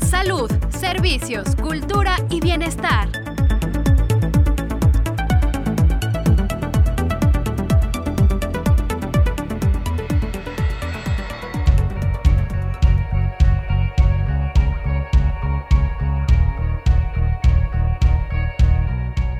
Salud, servicios, cultura y bienestar.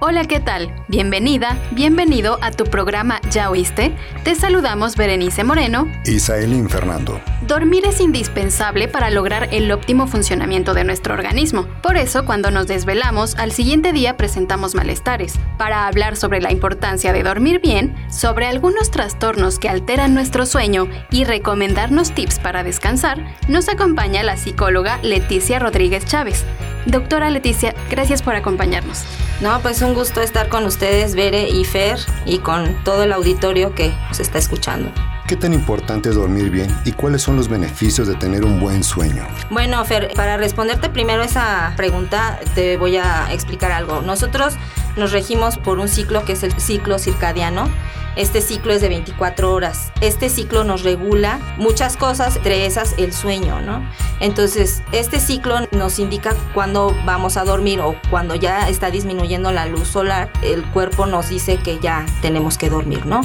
Hola, ¿qué tal? Bienvenida, bienvenido a tu programa ¿Ya oíste? Te saludamos Berenice Moreno y Saelín Fernando. Dormir es indispensable para lograr el óptimo funcionamiento de nuestro organismo. Por eso, cuando nos desvelamos, al siguiente día presentamos malestares. Para hablar sobre la importancia de dormir bien, sobre algunos trastornos que alteran nuestro sueño y recomendarnos tips para descansar, nos acompaña la psicóloga Leticia Rodríguez Chávez. Doctora Leticia, gracias por acompañarnos. No, pues un gusto estar con ustedes, Bere y Fer, y con todo el auditorio que nos está escuchando. ¿Qué tan importante es dormir bien y cuáles son los beneficios de tener un buen sueño? Bueno, Fer, para responderte primero esa pregunta, te voy a explicar algo. Nosotros nos regimos por un ciclo que es el ciclo circadiano. Este ciclo es de 24 horas. Este ciclo nos regula muchas cosas, entre esas el sueño, ¿no? Entonces, este ciclo nos indica cuándo vamos a dormir o cuando ya está disminuyendo la luz solar, el cuerpo nos dice que ya tenemos que dormir, ¿no?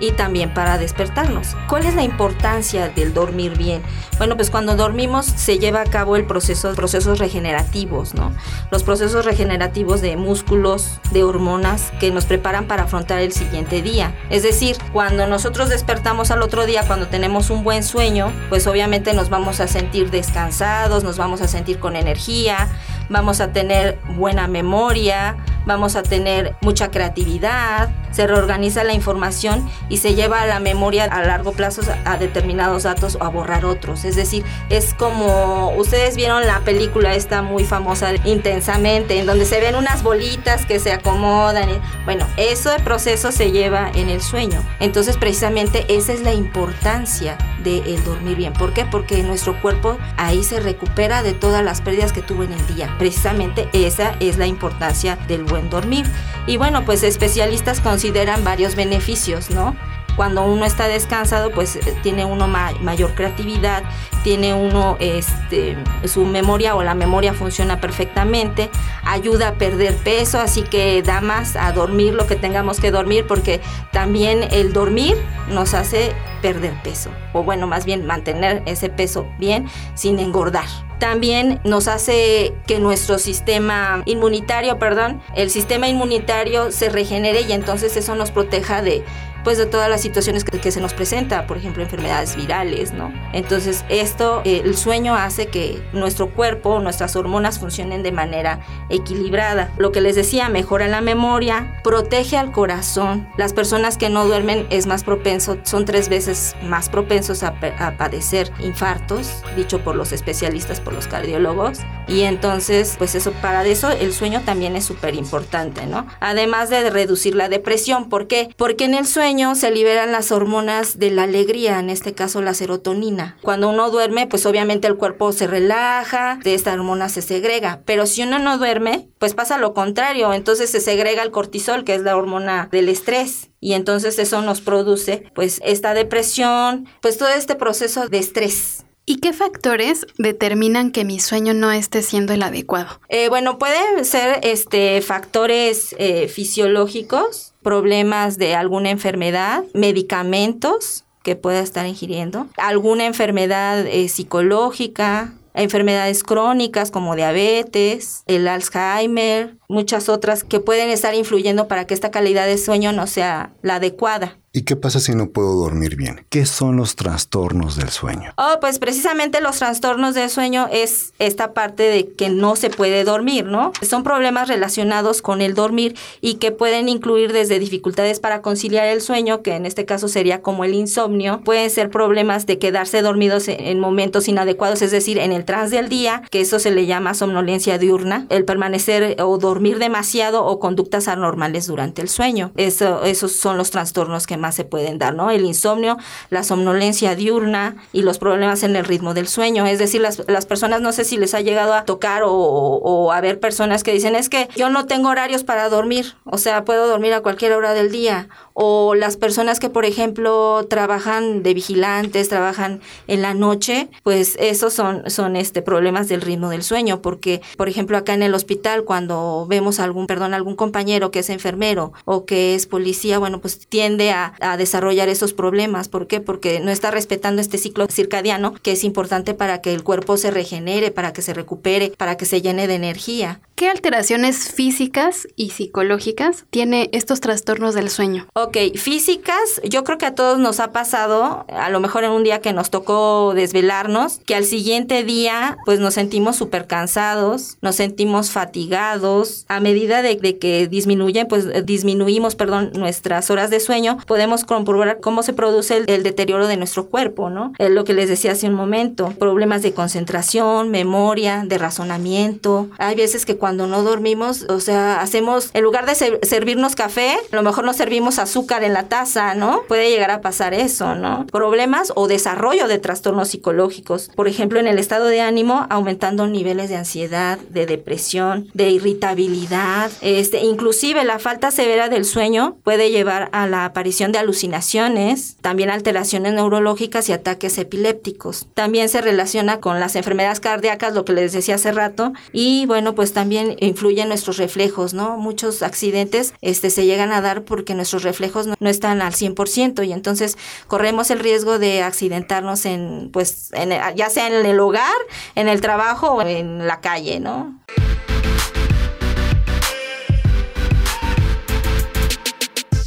Y también para despertarnos. ¿Cuál es la importancia del dormir bien? Bueno, pues cuando dormimos se lleva a cabo el proceso, procesos regenerativos, ¿no? Los procesos regenerativos de músculos, de hormonas que nos preparan para afrontar el siguiente día. Es decir, cuando nosotros despertamos al otro día, cuando tenemos un buen sueño, pues obviamente nos vamos a sentir descansados, nos vamos a sentir con energía, vamos a tener buena memoria, vamos a tener mucha creatividad, se reorganiza la información y se lleva a la memoria a largo plazo a determinados datos o a borrar otros. Es decir, es como ustedes vieron la película esta muy famosa intensamente, en donde se ven unas bolitas que se acomodan. bueno, eso de proceso se lleva en el sueño. Entonces, precisamente esa es la importancia de dormir bien. ¿Por qué? Porque nuestro cuerpo ahí se recupera de todas las pérdidas que tuvo en el día. Precisamente esa es la importancia del buen dormir. Y bueno, pues especialistas consideran varios beneficios, ¿no? Cuando uno está descansado, pues eh, tiene uno mayor creatividad, tiene uno este, su memoria o la memoria funciona perfectamente, ayuda a perder peso, así que da más a dormir lo que tengamos que dormir, porque también el dormir nos hace perder peso, o bueno, más bien mantener ese peso bien sin engordar. También nos hace que nuestro sistema inmunitario, perdón, el sistema inmunitario se regenere y entonces eso nos proteja de pues de todas las situaciones que, se nos presenta, por ejemplo, enfermedades virales, ¿no? Entonces, esto, eh, el sueño hace que nuestro cuerpo, nuestras hormonas funcionen de manera equilibrada. Lo que les decía, mejora la memoria, protege al corazón. Las personas que no duermen es más propenso, son tres veces más propensos a, a padecer infartos, dicho por los especialistas, por los cardiólogos. Y entonces, pues eso, para eso el sueño también es súper importante, ¿no? Además de reducir la depresión. ¿Por qué? Porque en el sueño se liberan las hormonas de la alegría, en este caso la serotonina. Cuando uno duerme, pues obviamente el cuerpo se relaja, de esta hormona se segrega, pero si uno no duerme, pues pasa lo contrario, entonces se segrega el cortisol, que es la hormona del estrés, y entonces eso nos produce pues esta depresión, pues todo este proceso de estrés. ¿Y qué factores determinan que mi sueño no esté siendo el adecuado? Eh, bueno, pueden ser este, factores eh, fisiológicos, problemas de alguna enfermedad, medicamentos que pueda estar ingiriendo, alguna enfermedad eh, psicológica, enfermedades crónicas como diabetes, el Alzheimer, muchas otras que pueden estar influyendo para que esta calidad de sueño no sea la adecuada. ¿Y qué pasa si no puedo dormir bien? ¿Qué son los trastornos del sueño? Oh, pues precisamente los trastornos del sueño es esta parte de que no se puede dormir, ¿no? Son problemas relacionados con el dormir y que pueden incluir desde dificultades para conciliar el sueño, que en este caso sería como el insomnio, pueden ser problemas de quedarse dormidos en momentos inadecuados, es decir, en el trans del día, que eso se le llama somnolencia diurna, el permanecer o dormir dormir demasiado o conductas anormales durante el sueño. Eso, esos son los trastornos que más se pueden dar, ¿no? El insomnio, la somnolencia diurna y los problemas en el ritmo del sueño. Es decir, las, las personas, no sé si les ha llegado a tocar o, a ver personas que dicen, es que yo no tengo horarios para dormir, o sea, puedo dormir a cualquier hora del día o las personas que, por ejemplo, trabajan de vigilantes, trabajan en la noche, pues esos son, son este, problemas del ritmo del sueño, porque, por ejemplo, acá en el hospital, cuando vemos algún, perdón, algún compañero que es enfermero o que es policía, bueno, pues tiende a, a desarrollar esos problemas. ¿Por qué? Porque no está respetando este ciclo circadiano que es importante para que el cuerpo se regenere, para que se recupere, para que se llene de energía. ¿Qué alteraciones físicas y psicológicas tiene estos trastornos del sueño? Ok, físicas, yo creo que a todos nos ha pasado, a lo mejor en un día que nos tocó desvelarnos, que al siguiente día pues nos sentimos súper cansados, nos sentimos fatigados, a medida de, que disminuyen, pues disminuimos, perdón, nuestras horas de sueño, podemos comprobar cómo se produce el, deterioro de nuestro cuerpo, ¿no? Es lo que les decía hace un momento, problemas de concentración, memoria, de razonamiento, hay veces que cuando cuando no dormimos, o sea, hacemos, en lugar de servirnos café, a lo mejor nos servimos azúcar en la taza, ¿no? Puede llegar a pasar eso, ¿no? Problemas o desarrollo de trastornos psicológicos. Por ejemplo, en el estado de ánimo, aumentando niveles de ansiedad, de depresión, de irritabilidad, este, inclusive la falta severa del sueño puede llevar a la aparición de alucinaciones, también alteraciones neurológicas y ataques epilépticos. También se relaciona con las enfermedades cardíacas, lo que les decía hace rato, y bueno, pues también influyen nuestros reflejos, ¿no? Muchos accidentes este, se llegan a dar porque nuestros reflejos no, están al 100% y entonces corremos el riesgo de accidentarnos en, pues, en, ya sea en el hogar, en el trabajo o en la calle, ¿no?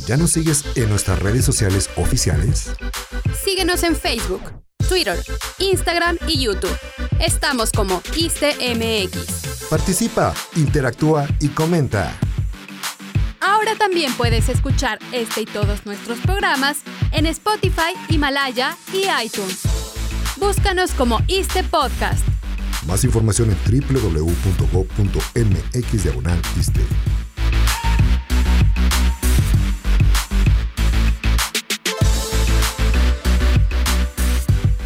¿Ya nos sigues en nuestras redes sociales oficiales? Síguenos en Facebook, Twitter, Instagram y YouTube. Estamos como ISTMX. Participa, interactúa y comenta. Ahora también puedes escuchar este y todos nuestros programas en Spotify, Himalaya y iTunes. Búscanos como ISTE Podcast. Más información en www.go.mx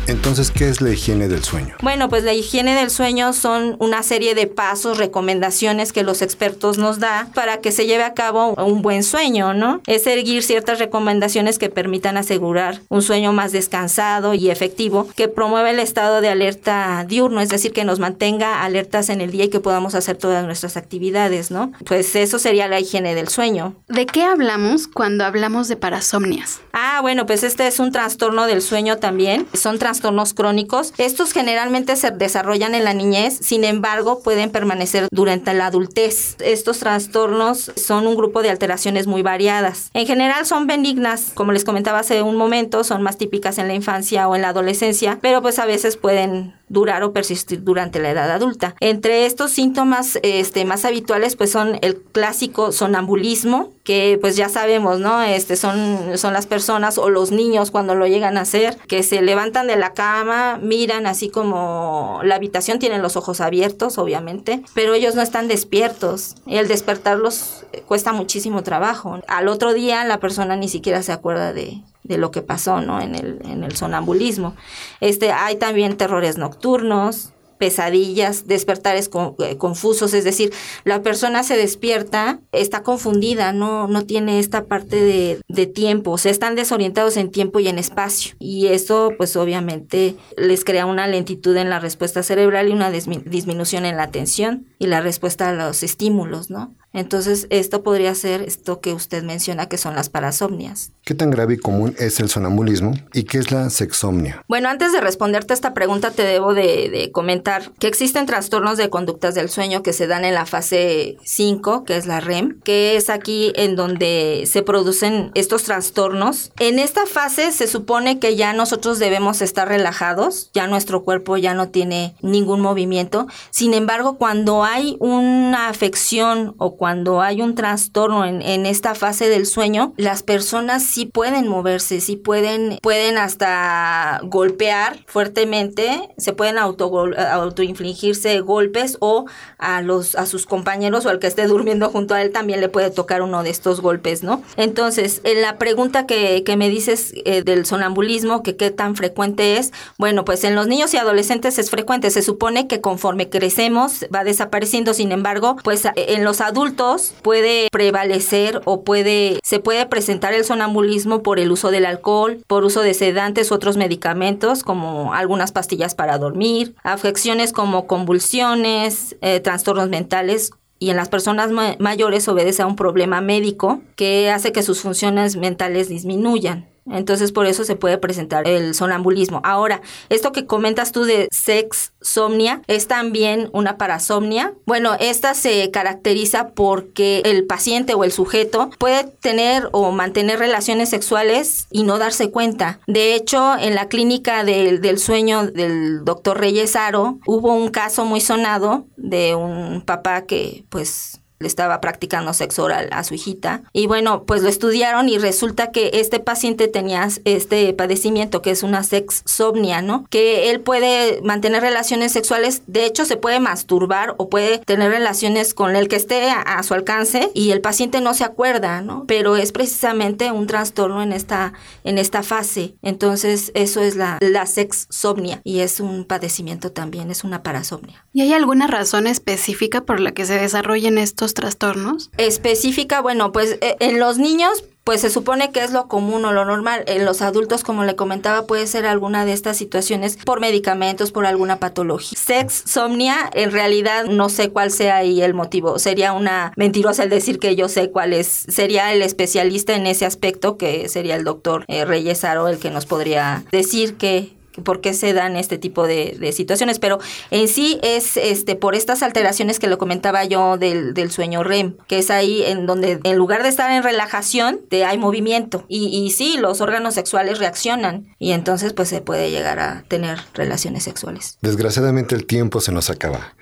Entonces, ¿qué es la higiene del sueño? Bueno, pues la higiene del sueño son una serie de pasos, recomendaciones que los expertos nos da para que se lleve a cabo un buen sueño, ¿no? Es seguir ciertas recomendaciones que permitan asegurar un sueño más descansado y efectivo, que promueva el estado de alerta diurno, es decir, que nos mantenga alertas en el día y que podamos hacer todas nuestras actividades, ¿no? Pues eso sería la higiene del sueño. ¿De qué hablamos cuando hablamos de parasomnias? Ah, bueno, pues este es un trastorno del sueño también. Son trastornos trastornos crónicos. Estos generalmente se desarrollan en la niñez, sin embargo, pueden permanecer durante la adultez. Estos trastornos son un grupo de alteraciones muy variadas. En general son benignas, como les comentaba hace un momento, son más típicas en la infancia o en la adolescencia, pero pues a veces pueden durar o persistir durante la edad adulta. Entre estos síntomas este, más habituales pues son el clásico sonambulismo, que pues ya sabemos, ¿no? Este son, son las personas o los niños cuando lo llegan a hacer, que se levantan de la cama, miran así como la habitación, tienen los ojos abiertos, obviamente, pero ellos no están despiertos. El despertarlos cuesta muchísimo trabajo. Al otro día la persona ni siquiera se acuerda de, de lo que pasó, ¿no? En el, en el sonambulismo. Este, hay también terrores nocturnos, pesadillas, despertares eh, confusos, es decir, la persona se despierta, está confundida, no, no tiene esta parte de, de, tiempo, o sea, están desorientados en tiempo y en espacio. Y eso, pues obviamente, les crea una lentitud en la respuesta cerebral y una disminución en la atención y la respuesta a los estímulos, ¿no? Entonces, esto podría ser esto que usted menciona, que son las parasomnias. ¿Qué tan grave y común es el sonambulismo y qué es la sexomnia? Bueno, antes de responderte a esta pregunta, te debo de, comentar que existen trastornos de conductas del sueño que se dan en la fase 5, que es la REM, que es aquí en donde se producen estos trastornos. En esta fase se supone que ya nosotros debemos estar relajados, ya nuestro cuerpo ya no tiene ningún movimiento. Sin embargo, cuando hay una afección o cuando hay un trastorno en, en esta fase del sueño, las personas sí pueden moverse, sí pueden, pueden hasta golpear fuertemente, se pueden auto, autoinfligirse golpes o a los a sus compañeros o al que esté durmiendo junto a él también le puede tocar uno de estos golpes, ¿no? Entonces, en la pregunta que, que me dices eh, del sonambulismo, que qué tan frecuente es, bueno, pues en los niños y adolescentes es frecuente, se supone que conforme crecemos va desapareciendo, sin embargo, pues en los adultos puede prevalecer o puede se puede presentar el sonambulismo por el uso del alcohol, por uso de sedantes u otros medicamentos como algunas pastillas para dormir, afecciones como convulsiones, eh, trastornos mentales y en las personas mayores obedece a un problema médico que hace que sus funciones mentales disminuyan. Entonces por eso se puede presentar el sonambulismo. Ahora, esto que comentas tú de sexsomnia es también una parasomnia. Bueno, esta se caracteriza porque el paciente o el sujeto puede tener o mantener relaciones sexuales y no darse cuenta. De hecho, en la clínica del, del sueño del doctor Reyes Aro hubo un caso muy sonado de un papá que pues le estaba practicando sexo oral a su hijita. Y bueno, pues lo estudiaron y resulta que este paciente tenía este padecimiento que es una sexsomnia, ¿no? Que él puede mantener relaciones sexuales, de hecho se puede masturbar o puede tener relaciones con el que esté a, su alcance y el paciente no se acuerda, ¿no? Pero es precisamente un trastorno en esta, en esta fase. Entonces, eso es la, la sexsomnia y es un padecimiento también, es una parasomnia. ¿Y hay alguna razón específica por la que se desarrollen estos trastornos? Específica, bueno, pues eh, en los niños pues se supone que es lo común o lo normal. En los adultos, como le comentaba, puede ser alguna de estas situaciones por medicamentos, por alguna patología. Sexsomnia, en realidad no sé cuál sea ahí el motivo. Sería una mentirosa el decir que yo sé cuál es. Sería el especialista en ese aspecto, que sería el doctor eh, Reyes Aro, el que nos podría decir que por qué se dan este tipo de, situaciones, pero en sí es este por estas alteraciones que lo comentaba yo del, del, sueño REM, que es ahí en donde en lugar de estar en relajación, te hay movimiento y, y sí, los órganos sexuales reaccionan y entonces pues se puede llegar a tener relaciones sexuales. Desgraciadamente el tiempo se nos acaba.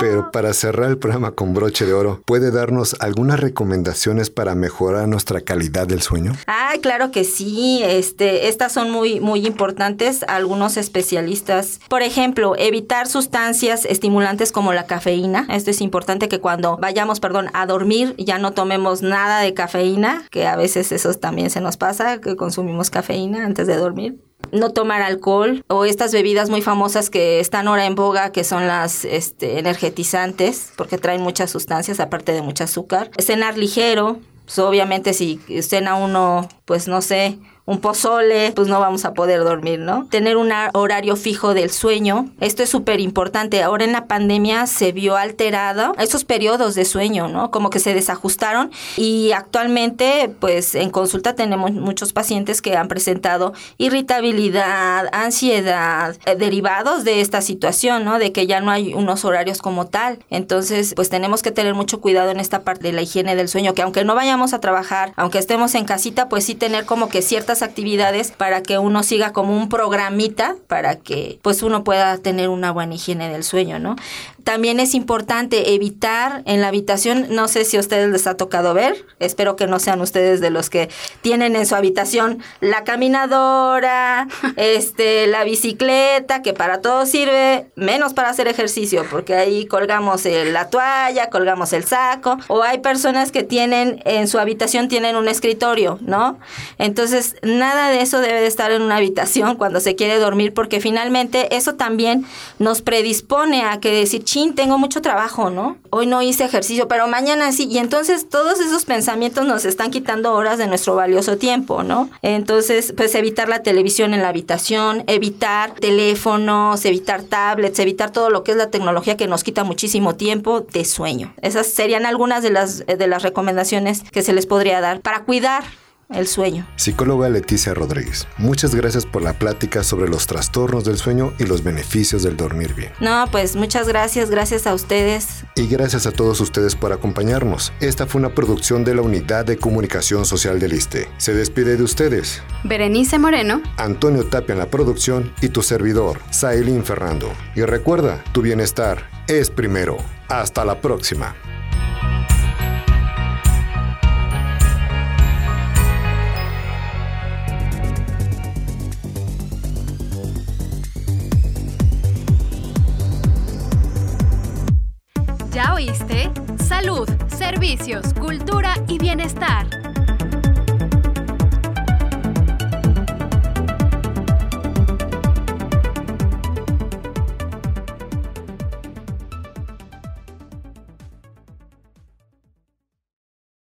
Pero para cerrar el programa con broche de oro, ¿puede darnos algunas recomendaciones para mejorar nuestra calidad del sueño? Ah, claro que sí. Este, estas son muy, muy importantes. Algunos especialistas, por ejemplo, evitar sustancias estimulantes como la cafeína. Esto es importante que cuando vayamos, perdón, a dormir ya no tomemos nada de cafeína, que a veces eso también se nos pasa, que consumimos cafeína antes de dormir no tomar alcohol o estas bebidas muy famosas que están ahora en boga, que son las este, energetizantes, porque traen muchas sustancias, aparte de mucho azúcar. Cenar ligero, pues obviamente si cena uno, pues no sé, un pozole, pues no vamos a poder dormir, ¿no? Tener un horario fijo del sueño, esto es súper importante. Ahora en la pandemia se vio alterado esos periodos de sueño, ¿no? Como que se desajustaron y actualmente, pues en consulta tenemos muchos pacientes que han presentado irritabilidad, ansiedad, eh, derivados de esta situación, ¿no? De que ya no hay unos horarios como tal. Entonces, pues tenemos que tener mucho cuidado en esta parte de la higiene del sueño, que aunque no vayamos a trabajar, aunque estemos en casita, pues sí tener como que ciertas actividades para que uno siga como un programita para que pues uno pueda tener una buena higiene del sueño, ¿no? También es importante evitar en la habitación, no sé si a ustedes les ha tocado ver, espero que no sean ustedes de los que tienen en su habitación la caminadora, este, la bicicleta, que para todo sirve, menos para hacer ejercicio, porque ahí colgamos la toalla, colgamos el saco, o hay personas que tienen en su habitación tienen un escritorio, ¿no? Entonces, nada de eso debe de estar en una habitación cuando se quiere dormir, porque finalmente eso también nos predispone a que decir, tengo mucho trabajo, ¿no? Hoy no hice ejercicio, pero mañana sí. Y entonces todos esos pensamientos nos están quitando horas de nuestro valioso tiempo, ¿no? Entonces, pues evitar la televisión en la habitación, evitar teléfonos, evitar tablets, evitar todo lo que es la tecnología que nos quita muchísimo tiempo de sueño. Esas serían algunas de las, de las recomendaciones que se les podría dar para cuidar el sueño. Psicóloga Leticia Rodríguez, muchas gracias por la plática sobre los trastornos del sueño y los beneficios del dormir bien. No, pues muchas gracias, gracias a ustedes. Y gracias a todos ustedes por acompañarnos. Esta fue una producción de la Unidad de Comunicación Social del ISTE. Se despide de ustedes. Berenice Moreno. Antonio Tapia en la producción y tu servidor, Sailín Fernando. Y recuerda, tu bienestar es primero. Hasta la próxima. Servicios, cultura y bienestar.